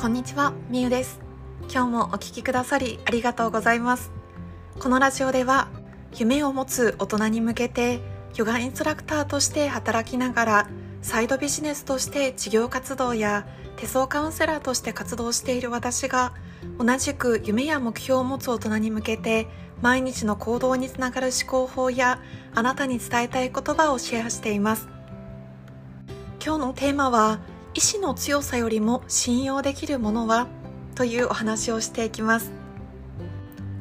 こんにちは、みゆです。今日もお聞きくださりありがとうございます。このラジオでは夢を持つ大人に向けてヨガインストラクターとして働きながらサイドビジネスとして事業活動や手相カウンセラーとして活動している私が同じく夢や目標を持つ大人に向けて毎日の行動につながる思考法やあなたに伝えたい言葉をシェアしています。今日のテーマは意志の強さよりも信用できるものは？というお話をしていきます。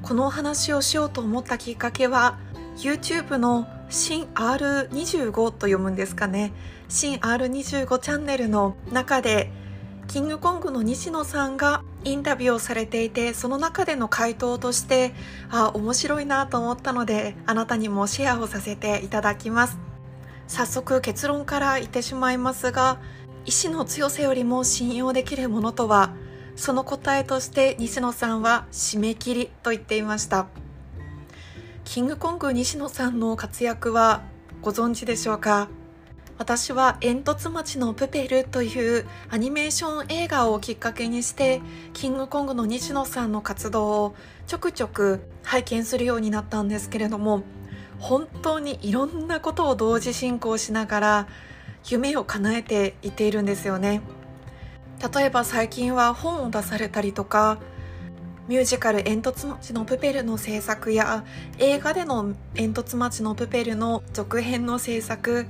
このお話をしようと思ったきっかけは YouTube の新 R25 と読むんですかね。新 R25 チャンネルの中でキングコングの西野さんがインタビューをされていてその中での回答としてあ面白いなと思ったのであなたにもシェアをさせていただきます。早速結論から言ってしまいますが意志の強さよりも信用できるものとはその答えとして西野さんは締め切りと言っていました。キングコング西野さんの活躍はご存知でしょうか？私は煙突町のプペルというアニメーション映画をきっかけにしてキングコングの西野さんの活動をちょくちょく拝見するようになったんですけれども本当にいろんなことを同時進行しながら夢を叶えていっているんですよね。例えば最近は本を出されたりとかミュージカル「煙突町のプペル」の制作や映画での「煙突町のプペル」の続編の制作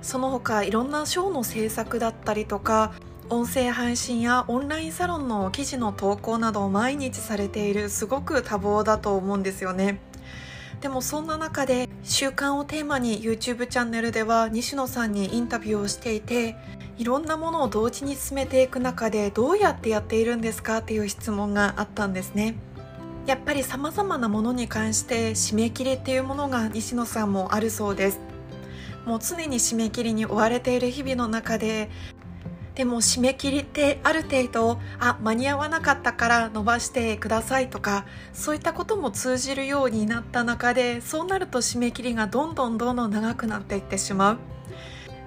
その他いろんなショーの制作だったりとか音声配信やオンラインサロンの記事の投稿などを毎日されているすごく多忙だと思うんですよね。でもそんな中で習慣をテーマに YouTube チャンネルでは西野さんにインタビューをしていていろんなものを同時に進めていく中でどうやってやっているんですか？っていう質問があったんですね。やっぱり様々なものに関して締め切りっていうものが西野さんもあるそうです。もう常に締め切りに追われている日々の中ででも締め切りってある程度あ間に合わなかったから伸ばしてくださいとかそういったことも通じるようになった中でそうなると締め切りがどんどんどんどん長くなっていってしまう。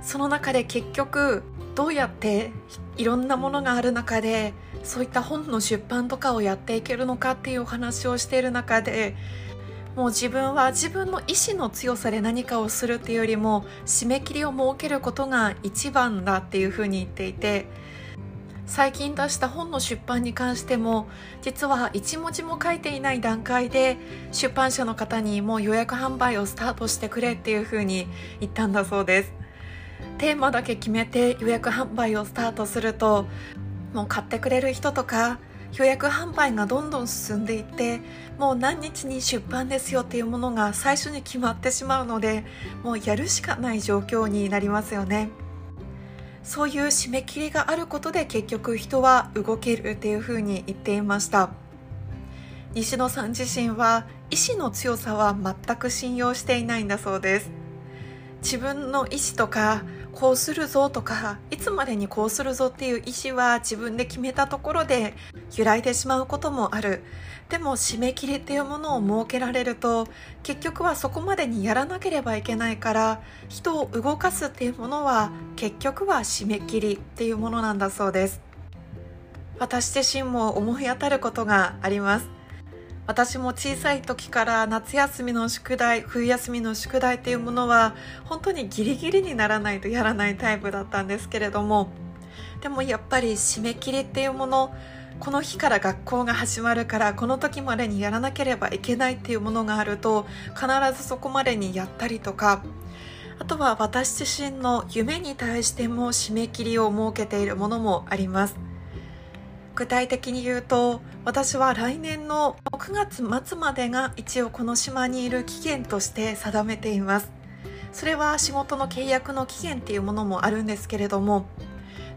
その中で結局どうやっていろんなものがある中でそういった本の出版とかをやっていけるのかっていうお話をしている中でもう自分は自分の意志の強さで何かをするっていうよりも締め切りを設けることが一番だっていうふうに言っていて最近出した本の出版に関しても実は一文字も書いていない段階で出版社の方にもう予約販売をスタートしてくれっていうふうに言ったんだそうです。テーマだけ決めて予約販売をスタートするともう買ってくれる人とか予約販売がどんどん進んでいってもう何日に出版ですよっていうものが最初に決まってしまうのでもうやるしかない状況になりますよね。そういう締め切りがあることで結局人は動けるっていうふうに言っていました。西野さん自身は意志の強さは全く信用していないんだそうです。自分の意志とかこうするぞとかいつまでにこうするぞっていう意思は自分で決めたところで揺らいでしまうこともある。でも締め切りっていうものを設けられると結局はそこまでにやらなければいけないから人を動かすっていうものは結局は締め切りっていうものなんだそうです。私自身も思い当たることがあります。私も小さい時から夏休みの宿題冬休みの宿題っていうものは本当にギリギリにならないとやらないタイプだったんですけれどもでもやっぱり締め切りっていうものこの日から学校が始まるからこの時までにやらなければいけないっていうものがあると必ずそこまでにやったりとかあとは私自身の夢に対しても締め切りを設けているものもあります。具体的に言うと私は来年の9月末までが一応この島にいる期限として定めています。それは仕事の契約の期限っていうものもあるんですけれども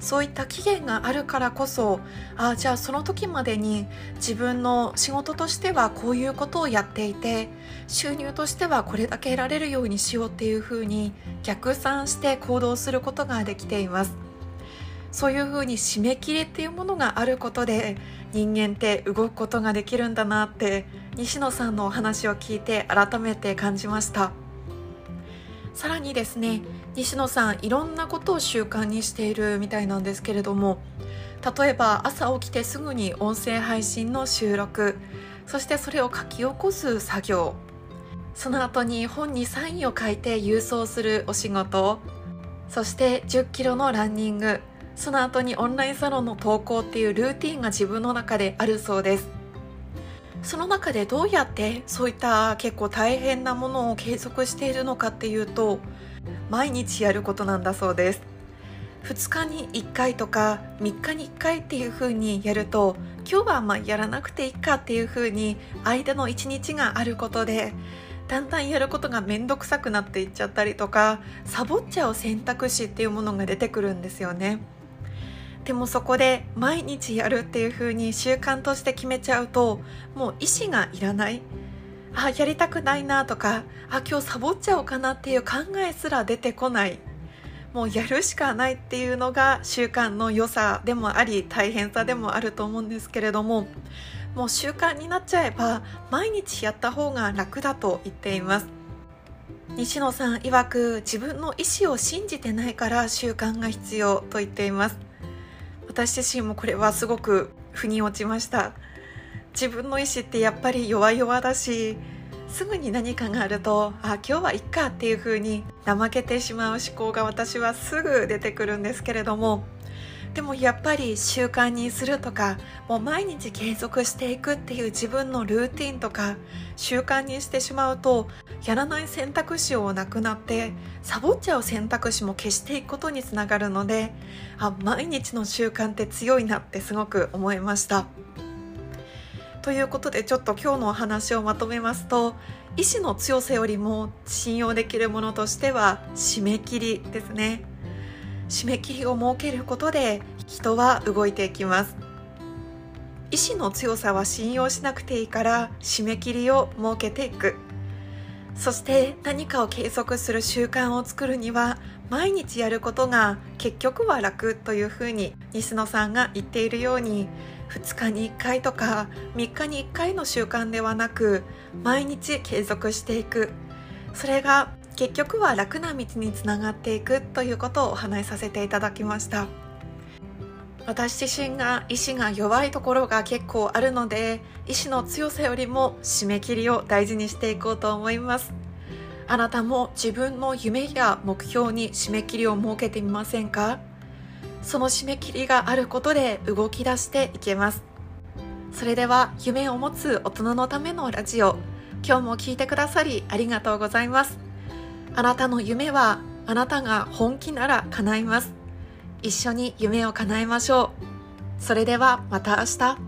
そういった期限があるからこそあじゃあその時までに自分の仕事としてはこういうことをやっていて収入としてはこれだけ得られるようにしようっていうふうに逆算して行動することができています。そういうふうに締め切りっていうものがあることで人間って動くことができるんだなって西野さんのお話を聞いて改めて感じました。さらにですね西野さんいろんなことを習慣にしているみたいなんですけれども例えば朝起きてすぐに音声配信の収録そしてそれを書き起こす作業その後に本にサインを書いて郵送するお仕事そして10キロのランニングその後にオンラインサロンの投稿っていうルーティンが自分の中であるそうです。その中でどうやってそういった結構大変なものを継続しているのかっていうと毎日やることなんだそうです。2日に1回とか3日に1回っていう風にやると今日はまあやらなくていいかっていう風に間の1日があることでだんだんやることが面倒くさくなっていっちゃったりとかサボっちゃう選択肢っていうものが出てくるんですよね。でもそこで毎日やるっていう風に習慣として決めちゃうともう意思がいらない。あやりたくないなとかあ今日サボっちゃおうかなっていう考えすら出てこない。もうやるしかないっていうのが習慣の良さでもあり大変さでもあると思うんですけれどももう習慣になっちゃえば毎日やった方が楽だと言っています。西野さん曰く自分の意思を信じてないから習慣が必要と言っています。私自身もこれはすごく腑に落ちました。自分の意思ってやっぱり弱々だしすぐに何かがあるとあ今日はいっかっていう風に怠けてしまう思考が私はすぐ出てくるんですけれどもでもやっぱり習慣にするとかもう毎日継続していくっていう自分のルーティンとか習慣にしてしまうとやらない選択肢をなくなってサボっちゃう選択肢も消していくことにつながるのであ毎日の習慣って強いなってすごく思いました。ということでちょっと今日のお話をまとめますと意志の強さよりも信用できるものとしては締め切りですね。締め切りを設けることで人は動いていきます。意志の強さは信用しなくていいから締め切りを設けていく。そして何かを継続する習慣を作るには毎日やることが結局は楽というふうに西野さんが言っているように2日に1回とか3日に1回の習慣ではなく毎日継続していく。それが結局は楽な道につながっていくということをお話しさせていただきました。私自身が意志が弱いところが結構あるので意志の強さよりも締め切りを大事にしていこうと思います。あなたも自分の夢や目標に締め切りを設けてみませんか？その締め切りがあることで動き出していけます。それでは夢を持つ大人のためのラジオ今日も聞いてくださりありがとうございます。あなたの夢はあなたが本気なら叶います。一緒に夢を叶えましょう。それではまた明日。